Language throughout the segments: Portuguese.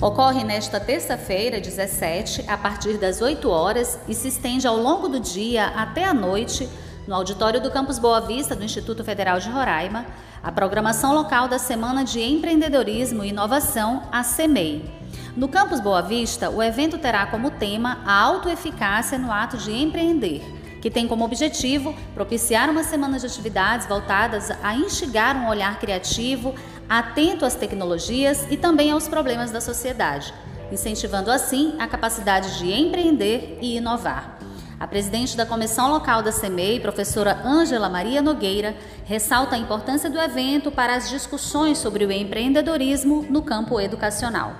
Ocorre nesta terça-feira, 17, a partir das 8 horas e se estende ao longo do dia até a noite no auditório do Campus Boa Vista do Instituto Federal de Roraima, a programação local da Semana de Empreendedorismo e Inovação, a CEMEI. No Campus Boa Vista, o evento terá como tema a autoeficácia no ato de empreender, que tem como objetivo propiciar uma semana de atividades voltadas a instigar um olhar criativo, atento às tecnologias e também aos problemas da sociedade, incentivando assim a capacidade de empreender e inovar. A presidente da comissão local da CEMEI, professora Ângela Maria Nogueira, ressalta a importância do evento para as discussões sobre o empreendedorismo no campo educacional.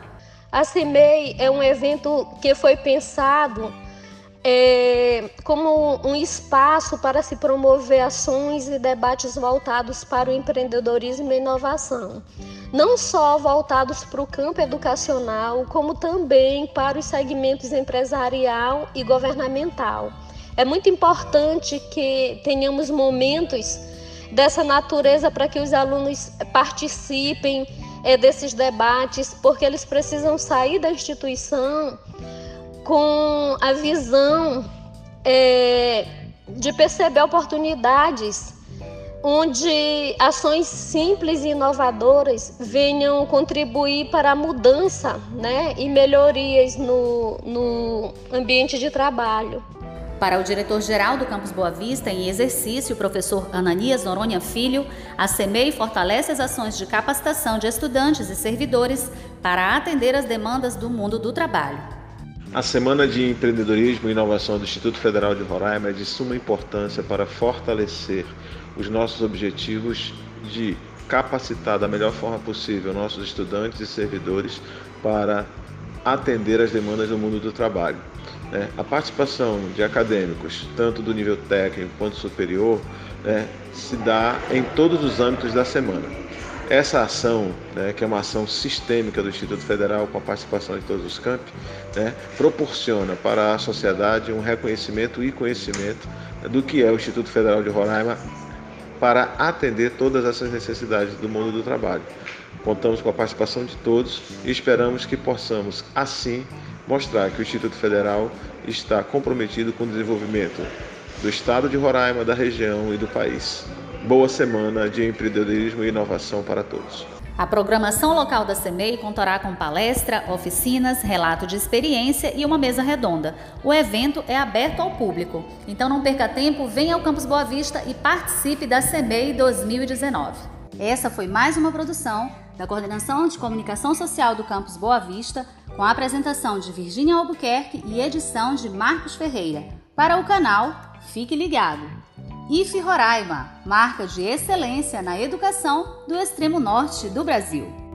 A CEMEI é um evento que foi pensado é, como um espaço para se promover ações e debates voltados para o empreendedorismo e inovação. Não só voltados para o campo educacional, como também para os segmentos empresarial e governamental. É muito importante que tenhamos momentos dessa natureza para que os alunos participem é, desses debates, porque eles precisam sair da instituição com a visão é, de perceber oportunidades onde ações simples e inovadoras venham contribuir para a mudança né, e melhorias no, no ambiente de trabalho. Para o diretor-geral do Campus Boa Vista, em exercício, o professor Ananias Noronha Filho, a CEMEI fortalece as ações de capacitação de estudantes e servidores para atender as demandas do mundo do trabalho. A Semana de Empreendedorismo e Inovação do Instituto Federal de Roraima é de suma importância para fortalecer os nossos objetivos de capacitar da melhor forma possível nossos estudantes e servidores para atender as demandas do mundo do trabalho. Né? A participação de acadêmicos, tanto do nível técnico quanto superior, né, se dá em todos os âmbitos da semana. Essa ação, né, que é uma ação sistêmica do Instituto Federal com a participação de todos os campi, né, proporciona para a sociedade um reconhecimento e conhecimento do que é o Instituto Federal de Roraima para atender todas essas necessidades do mundo do trabalho. Contamos com a participação de todos e esperamos que possamos, assim, mostrar que o Instituto Federal está comprometido com o desenvolvimento do Estado de Roraima, da região e do país. Boa semana de empreendedorismo e inovação para todos. A programação local da CEMEI contará com palestra, oficinas, relato de experiência e uma mesa redonda. O evento é aberto ao público, então não perca tempo, venha ao Campus Boa Vista e participe da CEMEI 2019. Essa foi mais uma produção da Coordenação de Comunicação Social do Campus Boa Vista, com a apresentação de Virgínia Albuquerque e edição de Marcos Ferreira. Para o canal, fique ligado! IFE Roraima, marca de excelência na educação do extremo norte do Brasil.